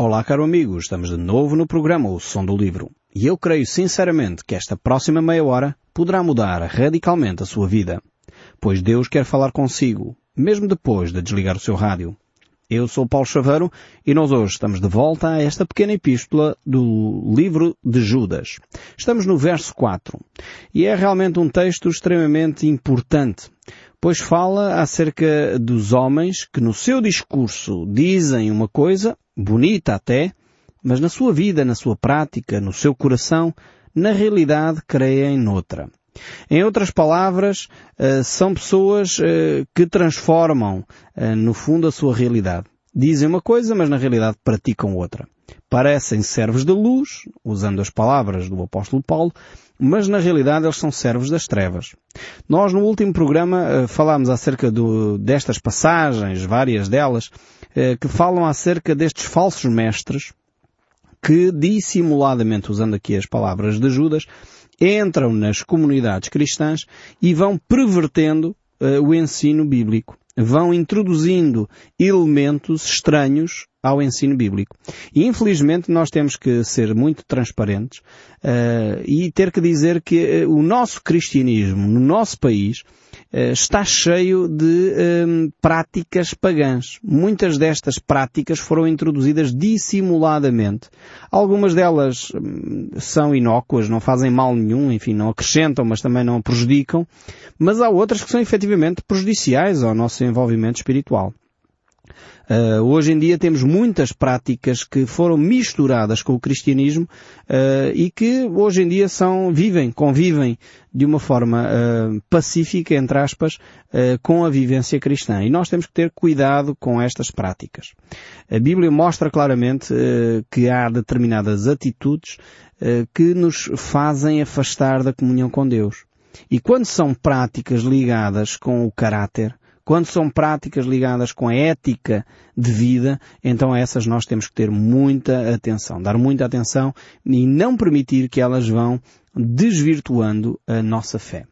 Olá, caro amigo, estamos de novo no programa O Som do Livro. E eu creio sinceramente que esta próxima meia hora poderá mudar radicalmente a sua vida. Pois Deus quer falar consigo, mesmo depois de desligar o seu rádio. Eu sou Paulo Chaveiro e nós hoje estamos de volta a esta pequena epístola do livro de Judas. Estamos no verso 4 e é realmente um texto extremamente importante, pois fala acerca dos homens que no seu discurso dizem uma coisa bonita até, mas na sua vida, na sua prática, no seu coração, na realidade creem noutra. Em outras palavras, eh, são pessoas eh, que transformam, eh, no fundo, a sua realidade. Dizem uma coisa, mas na realidade praticam outra. Parecem servos da luz, usando as palavras do apóstolo Paulo, mas na realidade eles são servos das trevas. Nós no último programa falámos acerca do, destas passagens, várias delas, que falam acerca destes falsos mestres que dissimuladamente, usando aqui as palavras de Judas, entram nas comunidades cristãs e vão pervertendo uh, o ensino bíblico. Vão introduzindo elementos estranhos ao ensino bíblico. E infelizmente nós temos que ser muito transparentes uh, e ter que dizer que uh, o nosso cristianismo no nosso país uh, está cheio de práticas pagãs. Muitas destas práticas foram introduzidas dissimuladamente. Algumas delas um, são inócuas, não fazem mal nenhum, enfim, não acrescentam, mas também não prejudicam. Mas há outras que são efetivamente prejudiciais ao nosso envolvimento espiritual. Uh, hoje em dia temos muitas práticas que foram misturadas com o cristianismo uh, e que hoje em dia são, vivem, convivem de uma forma uh, pacífica, entre aspas, com a vivência cristã. E nós temos que ter cuidado com estas práticas. A Bíblia mostra claramente que há determinadas atitudes que nos fazem afastar da comunhão com Deus. E quando são práticas ligadas com o caráter, quando são práticas ligadas com a ética de vida, então a essas nós temos que ter muita atenção, dar muita atenção e não permitir que elas vão desvirtuando a nossa fé.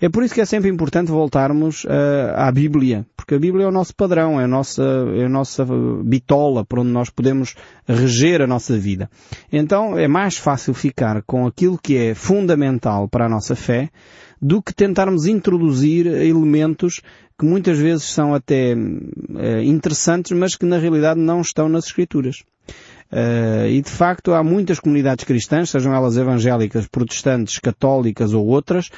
É por isso que é sempre importante voltarmos uh, à Bíblia, porque a Bíblia é o nosso padrão, é a nossa, é a nossa bitola por onde nós podemos reger a nossa vida. Então é mais fácil ficar com aquilo que é fundamental para a nossa fé do que tentarmos introduzir elementos que muitas vezes são até uh, interessantes, mas que na realidade não estão nas Escrituras. Uh, e de facto há muitas comunidades cristãs, sejam elas evangélicas, protestantes, católicas ou outras,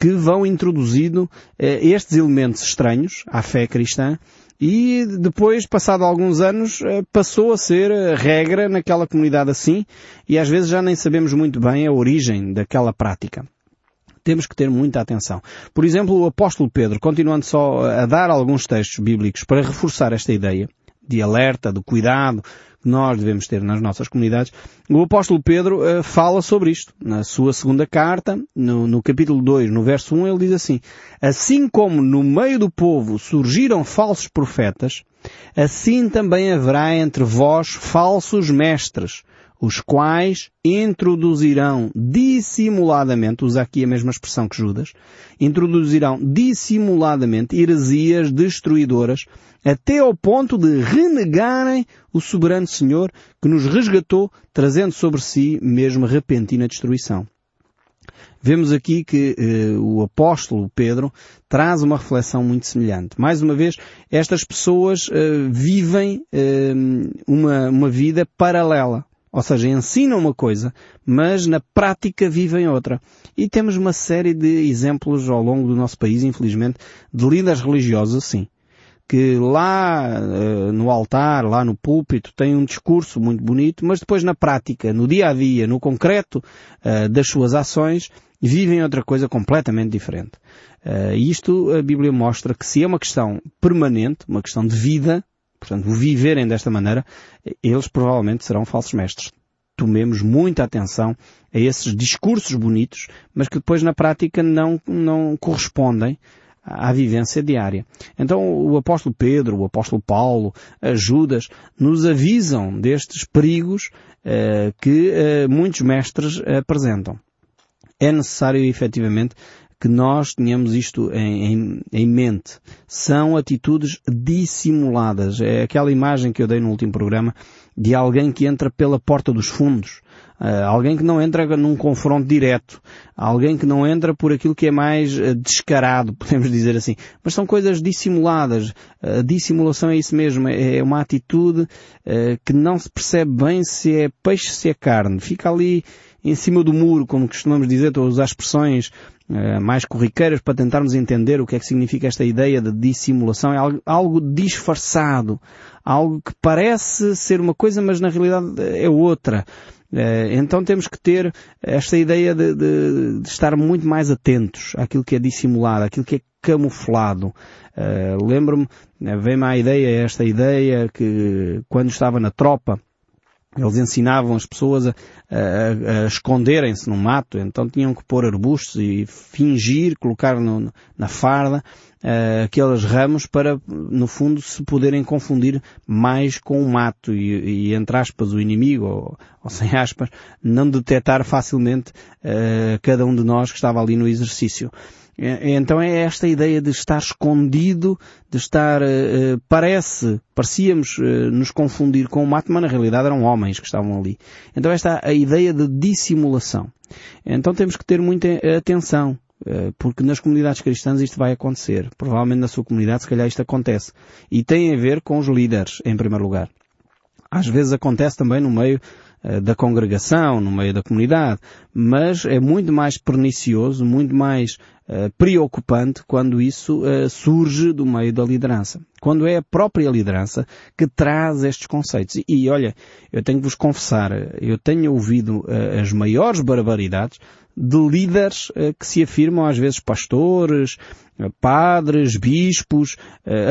que vão introduzindo uh, estes elementos estranhos à fé cristã e depois, passado alguns anos, passou a ser regra naquela comunidade assim e às vezes já nem sabemos muito bem a origem daquela prática temos que ter muita atenção. Por exemplo, o apóstolo Pedro, continuando só a dar alguns textos bíblicos para reforçar esta ideia de alerta, de cuidado que nós devemos ter nas nossas comunidades, o apóstolo Pedro uh, fala sobre isto. Na sua segunda carta, no, no capítulo 2, no verso 1, ele diz assim, Assim como no meio do povo surgiram falsos profetas, assim também haverá entre vós falsos mestres, os quais introduzirão dissimuladamente, usa aqui a mesma expressão que Judas, introduzirão dissimuladamente heresias destruidoras até ao ponto de renegarem o soberano Senhor que nos resgatou, trazendo sobre si mesmo repentina destruição. Vemos aqui que eh, o apóstolo Pedro traz uma reflexão muito semelhante. Mais uma vez, estas pessoas eh, vivem eh, uma, uma vida paralela. Ou seja, ensinam uma coisa, mas na prática vivem outra. E temos uma série de exemplos ao longo do nosso país, infelizmente, de líderes religiosos assim. Que lá uh, no altar, lá no púlpito, têm um discurso muito bonito, mas depois na prática, no dia a dia, no concreto uh, das suas ações, vivem outra coisa completamente diferente. Uh, isto a Bíblia mostra que se é uma questão permanente, uma questão de vida, portanto, viverem desta maneira, eles provavelmente serão falsos mestres. Tomemos muita atenção a esses discursos bonitos, mas que depois na prática não, não correspondem à vivência diária. Então o apóstolo Pedro, o apóstolo Paulo, Judas, nos avisam destes perigos uh, que uh, muitos mestres apresentam. É necessário efetivamente que nós tenhamos isto em, em, em, mente. São atitudes dissimuladas. É aquela imagem que eu dei no último programa de alguém que entra pela porta dos fundos. Uh, alguém que não entra num confronto direto. Alguém que não entra por aquilo que é mais uh, descarado, podemos dizer assim. Mas são coisas dissimuladas. A uh, dissimulação é isso mesmo. É, é uma atitude que não se percebe bem se é peixe, se é carne. Fica ali em cima do muro, como costumamos dizer, estou a usar expressões mais corriqueiras para tentarmos entender o que é que significa esta ideia de dissimulação. É algo, disfarçado. Algo que parece ser uma coisa, mas na realidade é outra. Eh, então temos que ter esta ideia de, de, de, estar muito mais atentos àquilo que é dissimulado, àquilo que é camuflado. Uh, Lembro-me, eh, vem-me à ideia esta ideia que quando estava na tropa, eles ensinavam as pessoas a, a, a esconderem-se no mato, então tinham que pôr arbustos e fingir, colocar no, na farda uh, aqueles ramos para, no fundo, se poderem confundir mais com o mato e, e entre aspas, o inimigo, ou, ou sem aspas, não detectar facilmente uh, cada um de nós que estava ali no exercício. Então é esta ideia de estar escondido, de estar, uh, parece, parecíamos uh, nos confundir com o mato, mas na realidade eram homens que estavam ali. Então esta é a ideia de dissimulação. Então temos que ter muita atenção. Eh, porque nas comunidades cristãs isto vai acontecer. Provavelmente na sua comunidade se calhar isto acontece. E tem a ver com os líderes, em primeiro lugar. Às vezes acontece também no meio da congregação, no meio da comunidade, mas é muito mais pernicioso, muito mais preocupante quando isso uh, surge do meio da liderança. Quando é a própria liderança que traz estes conceitos. E, e olha, eu tenho que vos confessar, eu tenho ouvido as maiores barbaridades de líderes que se afirmam às vezes pastores, padres, bispos,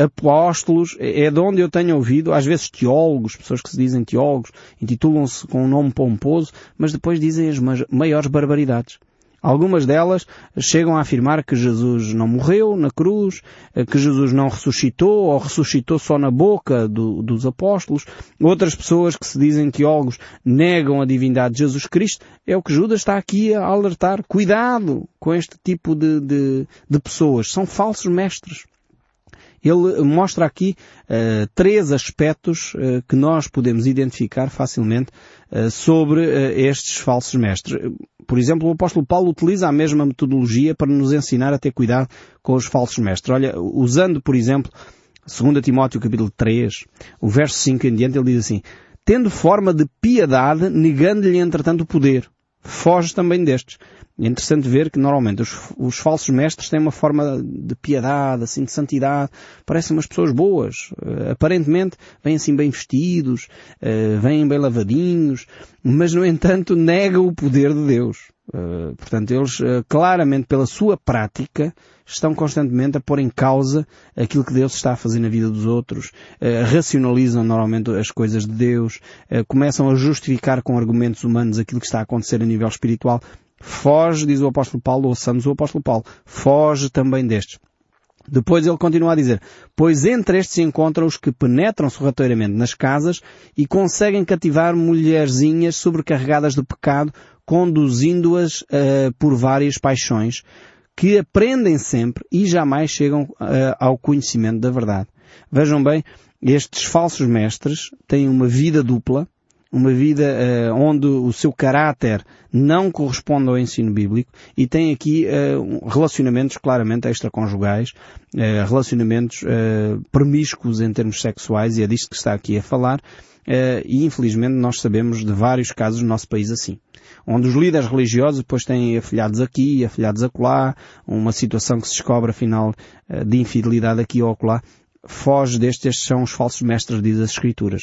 apóstolos, é de onde eu tenho ouvido, às vezes teólogos, pessoas que se dizem teólogos, intitulam-se com um nome pomposo, mas depois dizem as maiores barbaridades. Algumas delas chegam a afirmar que Jesus não morreu na cruz, que Jesus não ressuscitou ou ressuscitou só na boca do, dos apóstolos. Outras pessoas que se dizem teólogos negam a divindade de Jesus Cristo. É o que Judas está aqui a alertar. Cuidado com este tipo de, de, de pessoas. São falsos mestres. Ele mostra aqui uh, três aspectos uh, que nós podemos identificar facilmente uh, sobre estes falsos mestres. Por exemplo, o apóstolo Paulo utiliza a mesma metodologia para nos ensinar a ter cuidado com os falsos mestres. Olha, usando, por exemplo, 2 Timóteo capítulo 3, o verso 5 em diante, ele diz assim, tendo forma de piedade, negando-lhe entretanto o poder. Foge também destes. É interessante ver que normalmente os, os, falsos mestres têm uma forma de piedade, assim, de santidade. Parecem umas pessoas boas. Uh, aparentemente vêm assim bem vestidos, uh, vêm bem lavadinhos, mas no entanto negam o poder de Deus. Uh, portanto, eles claramente pela sua prática estão constantemente a pôr em causa aquilo que Deus está a fazer na vida dos outros, racionalizam normalmente as coisas de Deus, começam a justificar com argumentos humanos aquilo que está a acontecer a nível espiritual. Foge, diz o apóstolo Paulo, ouçamos o apóstolo Paulo, foge também destes. Depois ele continua a dizer, pois entre estes se encontram os que penetram sorrateiramente nas casas e conseguem cativar mulherzinhas sobrecarregadas de pecado, conduzindo-as uh, por várias paixões, que aprendem sempre e jamais chegam uh, ao conhecimento da verdade. Vejam bem, estes falsos mestres têm uma vida dupla, uma vida uh, onde o seu caráter não corresponde ao ensino bíblico e tem aqui uh, relacionamentos claramente extraconjugais, uh, relacionamentos promíscuos em termos sexuais e é disto que está aqui a falar e infelizmente nós sabemos de vários casos no nosso país assim onde os líderes religiosos depois têm afilhados aqui, afilhados acolá, uma situação que se descobre afinal de infidelidade aqui ou acolá, foge destes, estes são os falsos mestres, diz as Escrituras.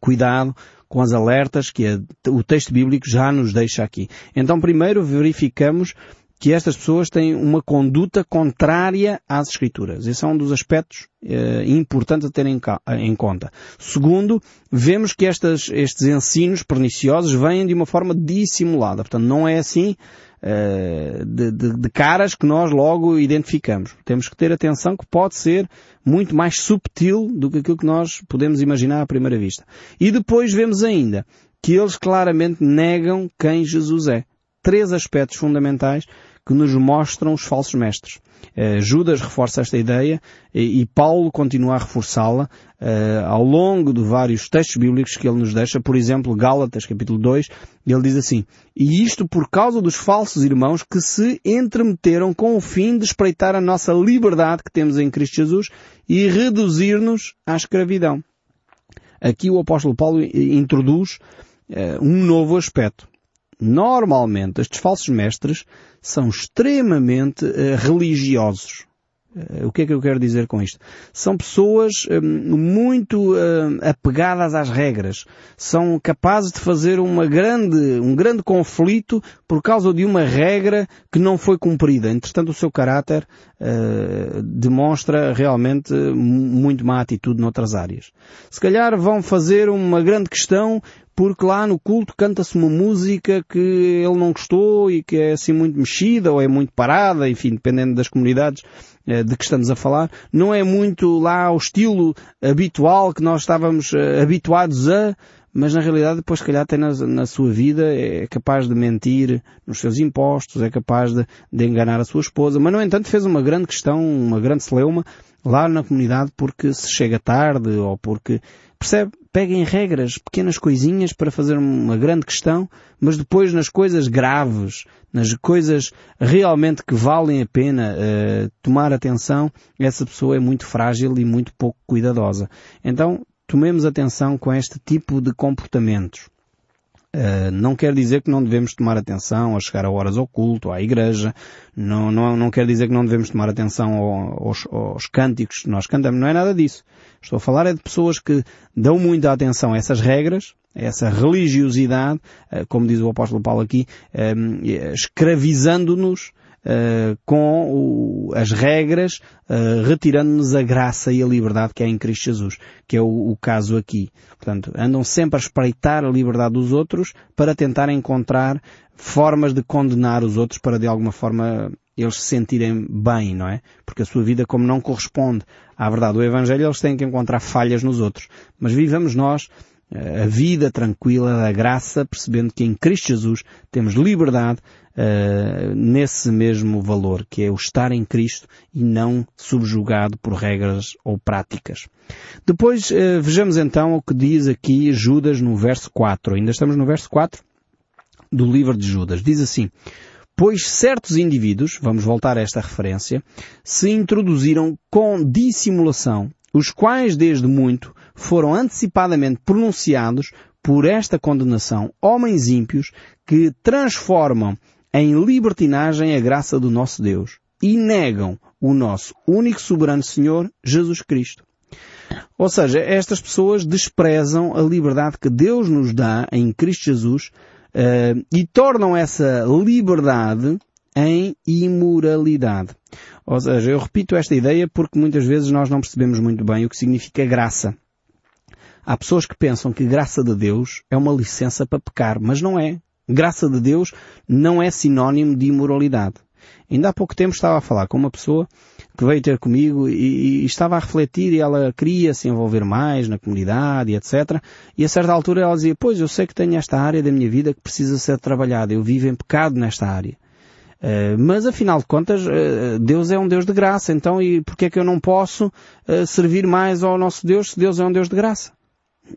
Cuidado com as alertas que o texto bíblico já nos deixa aqui. Então primeiro verificamos que estas pessoas têm uma conduta contrária às Escrituras. Esse é um dos aspectos eh, importantes a ter em, em, conta. Segundo, vemos que estas, estes ensinos perniciosos vêm de uma forma dissimulada. Portanto, não é assim eh, de, de, de, caras que nós logo identificamos. Temos que ter atenção que pode ser muito mais subtil do que aquilo que nós podemos imaginar à primeira vista. E depois vemos ainda que eles claramente negam quem Jesus é. Três aspectos fundamentais que nos mostram os falsos mestres. Uh, Judas reforça esta ideia e, Paulo continua a reforçá-la uh, ao longo de vários textos bíblicos que ele nos deixa. Por exemplo, Gálatas, capítulo 2, ele diz assim, E isto por causa dos falsos irmãos que se entremeteram com o fim de espreitar a nossa liberdade que temos em Cristo Jesus e reduzir-nos à escravidão. Aqui o apóstolo Paulo introduz uh, um novo aspecto. Normalmente estes falsos mestres são extremamente uh, religiosos. Uh, o que é que eu quero dizer com isto? São pessoas uh, muito apegadas às regras. São capazes de fazer uma grande, um grande conflito por causa de uma regra que não foi cumprida. Entretanto, o seu caráter demonstra realmente muito má atitude noutras áreas. Se calhar vão fazer uma grande questão porque lá no culto canta-se uma música que ele não gostou e que é assim muito mexida ou é muito parada, enfim, dependendo das comunidades eh, de que estamos a falar, não é muito lá o estilo habitual que nós estávamos eh, habituados a, mas na realidade depois se calhar tem na, na, sua vida, é capaz de mentir nos seus impostos, é capaz de, de enganar a sua esposa, mas no entanto fez uma grande questão, uma grande celeuma lá na comunidade porque se chega tarde ou porque Percebe? Peguem regras, pequenas coisinhas para fazer uma grande questão, mas depois nas coisas graves, nas coisas realmente que valem a pena uh, tomar atenção, essa pessoa é muito frágil e muito pouco cuidadosa. Então, tomemos atenção com este tipo de comportamentos. Uh, não quer dizer que não devemos tomar atenção a chegar a horas ao culto, à igreja, não, não, não quer dizer que não devemos tomar atenção aos, aos cânticos que nós cantamos, não é nada disso. Estou a falar é de pessoas que dão muita atenção a essas regras, a essa religiosidade, uh, como diz o apóstolo Paulo aqui, uh, escravizando-nos uh, com o, as regras, uh, retirando-nos a graça e a liberdade que há em Cristo Jesus, que é o, o, caso aqui. Portanto, andam sempre a espreitar a liberdade dos outros para tentar encontrar formas de condenar os outros para de alguma forma eles se sentirem bem, não é? Porque a sua vida, como não corresponde à verdade do Evangelho, eles têm que encontrar falhas nos outros. Mas vivamos nós a vida tranquila da graça, percebendo que em Cristo Jesus temos liberdade uh, nesse mesmo valor, que é o estar em Cristo e não subjugado por regras ou práticas. Depois uh, vejamos então o que diz aqui Judas no verso 4. Ainda estamos no verso 4 do livro de Judas. Diz assim, Pois certos indivíduos, vamos voltar a esta referência, se introduziram com dissimulação, os quais desde muito foram antecipadamente pronunciados por esta condenação homens ímpios que transformam em libertinagem a graça do nosso Deus e negam o nosso único soberano Senhor, Jesus Cristo. Ou seja, estas pessoas desprezam a liberdade que Deus nos dá em Cristo Jesus uh, e tornam essa liberdade em imoralidade. Ou seja, eu repito esta ideia porque muitas vezes nós não percebemos muito bem o que significa graça. Há pessoas que pensam que graça de Deus é uma licença para pecar, mas não é. Graça de Deus não é sinónimo de imoralidade. Ainda há pouco tempo estava a falar com uma pessoa que veio ter comigo e, e, estava a refletir e ela queria se envolver mais na comunidade e etc. E a certa altura ela dizia, pois eu sei que tenho esta área da minha vida que precisa ser trabalhada. Eu vivo em pecado nesta área. Uh, mas afinal de contas, uh, Deus é um Deus de graça, então e porquê é que eu não posso uh, servir mais ao nosso Deus se Deus é um Deus de graça?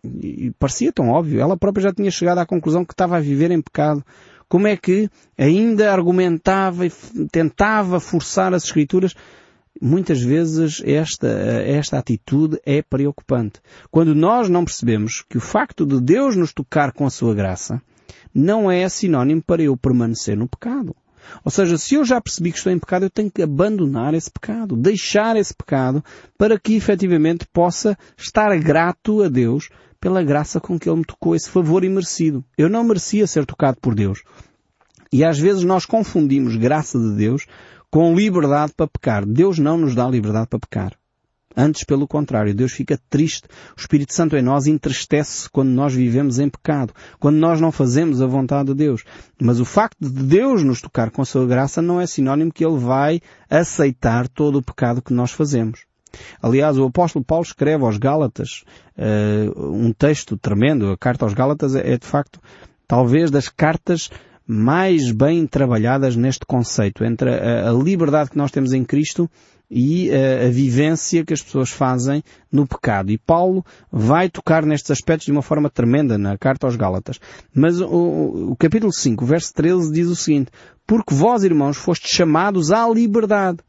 E, parecia tão óbvio. Ela própria já tinha chegado à conclusão que estava a viver em pecado. Como é que ainda argumentava e tentava forçar as Escrituras? Muitas vezes esta, esta atitude é preocupante. Quando nós não percebemos que o facto de Deus nos tocar com a sua graça não é sinónimo para eu permanecer no pecado. Ou seja, se eu já percebi que estou em pecado, eu tenho que abandonar esse pecado, deixar esse pecado, para que efetivamente possa estar grato a Deus pela graça com que Ele me tocou esse favor imerecido. Eu não merecia ser tocado por Deus. E às vezes nós confundimos graça de Deus com liberdade para pecar. Deus não nos dá liberdade para pecar. Antes, pelo contrário, Deus fica triste. O Espírito Santo em nós entristece quando nós vivemos em pecado, quando nós não fazemos a vontade de Deus. Mas o facto de Deus nos tocar com a sua graça não é sinónimo que Ele vai aceitar todo o pecado que nós fazemos. Aliás, o apóstolo Paulo escreve aos Gálatas uh, um texto tremendo. A carta aos Gálatas é, é de facto talvez das cartas mais bem trabalhadas neste conceito, entre a, a liberdade que nós temos em Cristo e a, a, vivência que as pessoas fazem no pecado. E Paulo vai tocar nestes aspectos de uma forma tremenda na carta aos Gálatas. Mas o, o capítulo 5, verso 13 diz o seguinte, porque vós, irmãos, fostes chamados à liberdade.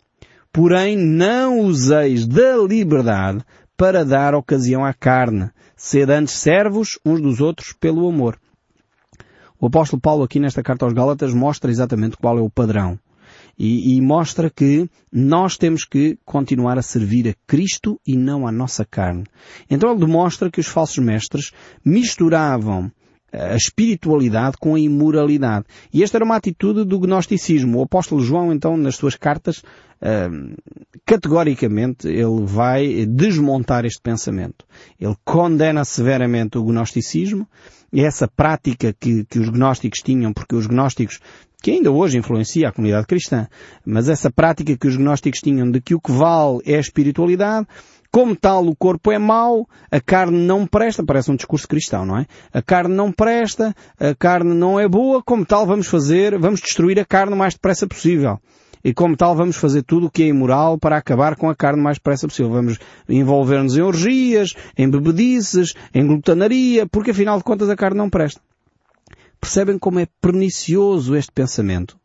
Porém, não useis da liberdade para dar ocasião à carne. Sede antes servos uns dos outros pelo amor. O apóstolo Paulo aqui nesta carta aos Gálatas mostra exatamente qual é o padrão. E, e, mostra que nós temos que continuar a servir a Cristo e não à nossa carne. Então ele demonstra que os falsos mestres misturavam a espiritualidade com a imoralidade. E esta era uma atitude do gnosticismo. O apóstolo João, então, nas suas cartas, uh, categoricamente, ele vai desmontar este pensamento. Ele condena severamente o gnosticismo essa prática que, que os gnósticos tinham, porque os gnósticos que ainda hoje influencia a comunidade cristã, mas essa prática que os gnósticos tinham de que o que vale é a espiritualidade, como tal, o corpo é mau, a carne não presta, parece um discurso cristão, não é? A carne não presta, a carne não é boa, como tal vamos fazer, vamos destruir a carne o mais depressa possível. E como tal vamos fazer tudo o que é imoral para acabar com a carne o mais depressa possível. Vamos envolver-nos em orgias, em bebedices, em glutanaria, porque afinal de contas a carne não presta. Percebem como é pernicioso este pensamento?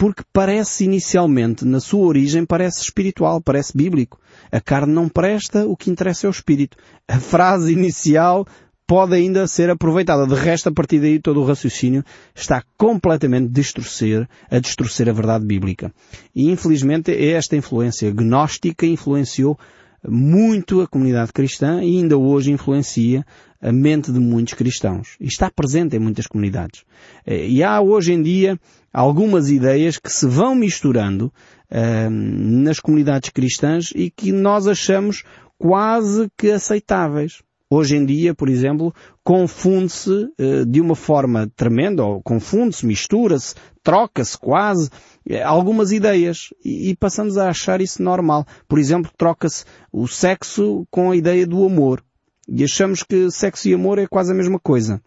porque parece inicialmente, na sua origem, parece espiritual, parece bíblico. A carne não presta, o que interessa é o espírito. A frase inicial pode ainda ser aproveitada. De resto, a partir daí, todo o raciocínio está completamente a distorcer, a distorcer a verdade bíblica. E, infelizmente, esta influência gnóstica influenciou muito a comunidade cristã e ainda hoje influencia a mente de muitos cristãos. E está presente em muitas comunidades. E há hoje em dia algumas ideias que se vão misturando uh, nas comunidades cristãs e que nós achamos quase que aceitáveis. Hoje em dia, por exemplo, confunde-se uh, de uma forma tremenda, ou confunde-se, mistura-se, troca-se quase uh, algumas ideias e, e, passamos a achar isso normal. Por exemplo, troca-se o sexo com a ideia do amor. E achamos que sexo e amor é quase a mesma coisa.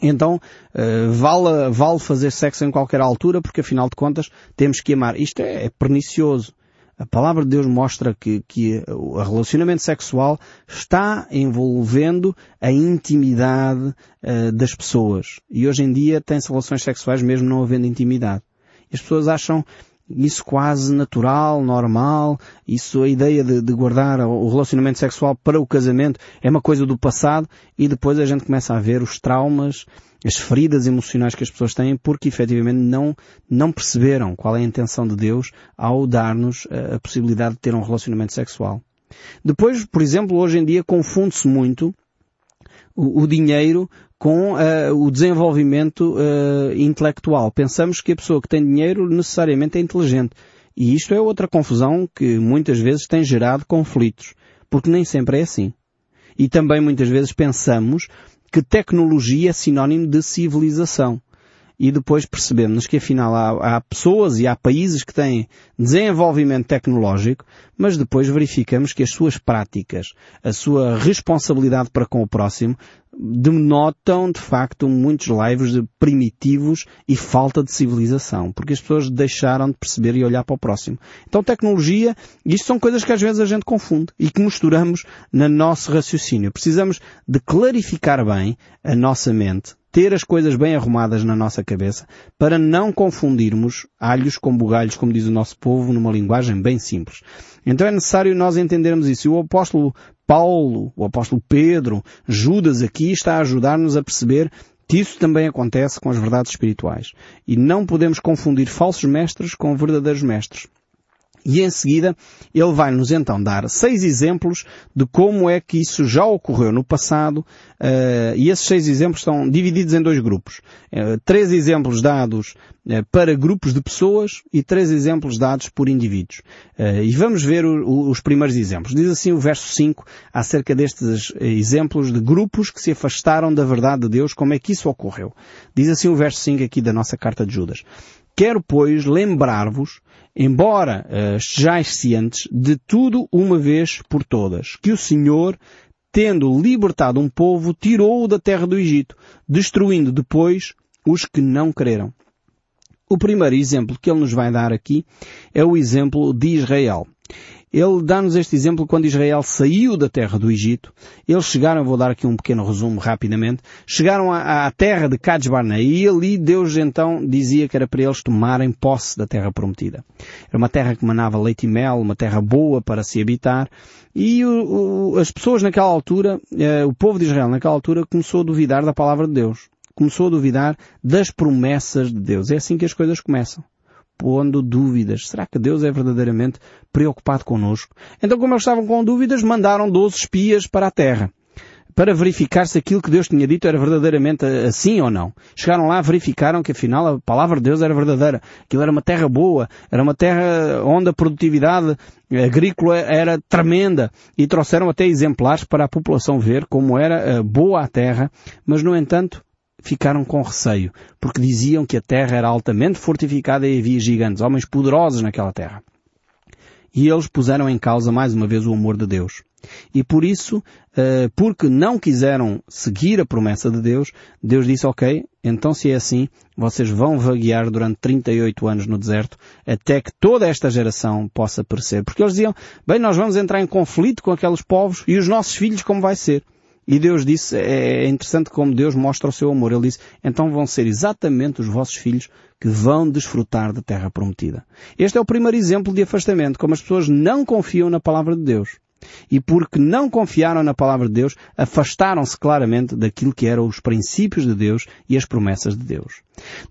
Então, uh, vale, vale fazer sexo em qualquer altura, porque afinal de contas temos que amar. Isto é, é pernicioso. A palavra de Deus mostra que, que o relacionamento sexual está envolvendo a intimidade uh, das pessoas. E hoje em dia tem-se relações sexuais mesmo não havendo intimidade. As pessoas acham isso quase natural, normal, isso a ideia de, de, guardar o relacionamento sexual para o casamento é uma coisa do passado e depois a gente começa a ver os traumas, as feridas emocionais que as pessoas têm porque efetivamente não, não perceberam qual é a intenção de Deus ao dar-nos a, a possibilidade de ter um relacionamento sexual. Depois, por exemplo, hoje em dia confunde-se muito o, o dinheiro com uh, o desenvolvimento uh, intelectual. Pensamos que a pessoa que tem dinheiro necessariamente é inteligente. E isto é outra confusão que muitas vezes tem gerado conflitos. Porque nem sempre é assim. E também muitas vezes pensamos que tecnologia é sinónimo de civilização e depois percebemos que afinal há, há, pessoas e há países que têm desenvolvimento tecnológico, mas depois verificamos que as suas práticas, a sua responsabilidade para com o próximo, denotam de facto muitos lives de primitivos e falta de civilização, porque as pessoas deixaram de perceber e olhar para o próximo. Então tecnologia, isto são coisas que às vezes a gente confunde e que misturamos no nosso raciocínio. Precisamos de clarificar bem a nossa mente ter as coisas bem arrumadas na nossa cabeça para não confundirmos alhos com bugalhos, como diz o nosso povo, numa linguagem bem simples. Então é necessário nós entendermos isso. E o apóstolo Paulo, o apóstolo Pedro, Judas aqui está a ajudar-nos a perceber que isso também acontece com as verdades espirituais. E não podemos confundir falsos mestres com verdadeiros mestres. E em seguida, ele vai nos então dar seis exemplos de como é que isso já ocorreu no passado, uh, e esses seis exemplos estão divididos em dois grupos. Uh, três exemplos dados uh, para grupos de pessoas e três exemplos dados por indivíduos. e vamos ver o, o, os primeiros exemplos. Diz assim o verso 5 acerca destes exemplos de grupos que se afastaram da verdade de Deus, como é que isso ocorreu. Diz assim o verso 5 aqui da nossa carta de Judas. Quero, pois, lembrar-vos, embora uh, estejais cientes, de tudo uma vez por todas, que o Senhor, tendo libertado um povo, tirou-o da terra do Egito, destruindo depois os que não creram. O primeiro exemplo que ele nos vai dar aqui é o exemplo de Israel. Ele dá-nos este exemplo quando Israel saiu da terra do Egito. Eles chegaram, vou dar aqui um pequeno resumo rapidamente, chegaram à, à terra de Cades Barnea e ali Deus então dizia que era para eles tomarem posse da terra prometida. Era uma terra que manava leite e mel, uma terra boa para se habitar e o, o, as pessoas naquela altura, eh, o povo de Israel naquela altura começou a duvidar da palavra de Deus. Começou a duvidar das promessas de Deus. É assim que as coisas começam pondo dúvidas. Será que Deus é verdadeiramente preocupado connosco? Então, como eles estavam com dúvidas, mandaram 12 espias para a terra para verificar se aquilo que Deus tinha dito era verdadeiramente assim ou não. Chegaram lá, verificaram que afinal a palavra de Deus era verdadeira. Aquilo era uma terra boa, era uma terra onde a produtividade agrícola era tremenda e trouxeram até exemplares para a população ver como era eh, boa a terra, mas no entanto ficaram com receio, porque diziam que a terra era altamente fortificada e havia gigantes, homens poderosos naquela terra. E eles puseram em causa mais uma vez o amor de Deus. E por isso, eh, porque não quiseram seguir a promessa de Deus, Deus disse, ok, então se é assim, vocês vão vaguear durante 38 anos no deserto, até que toda esta geração possa perecer. Porque eles diziam, bem, nós vamos entrar em conflito com aqueles povos e os nossos filhos como vai ser? E Deus disse, é, é interessante como Deus mostra o seu amor. Ele disse, então vão ser exatamente os vossos filhos que vão desfrutar da terra prometida. Este é o primeiro exemplo de afastamento, como as pessoas não confiam na palavra de Deus. E porque não confiaram na palavra de Deus, afastaram-se claramente daquilo que eram os princípios de Deus e as promessas de Deus.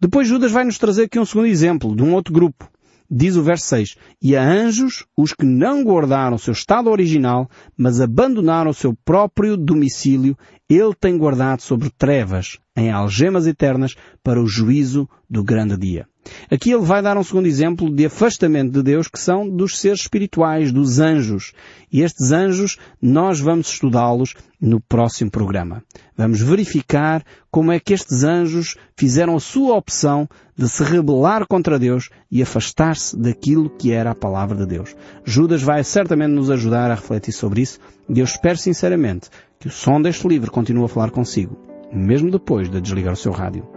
Depois Judas vai nos trazer aqui um segundo exemplo de um outro grupo. Diz o verso 6, E a anjos, os que não guardaram seu estado original, mas abandonaram seu próprio domicílio, ele tem guardado sobre trevas, em algemas eternas, para o juízo do grande dia. Aqui ele vai dar um segundo exemplo de afastamento de Deus que são dos seres espirituais, dos anjos. E estes anjos nós vamos estudá-los no próximo programa. Vamos verificar como é que estes anjos fizeram a sua opção de se rebelar contra Deus e afastar-se daquilo que era a palavra de Deus. Judas vai certamente nos ajudar a refletir sobre isso e eu espero sinceramente que o som deste livro continue a falar consigo, mesmo depois de desligar o seu rádio.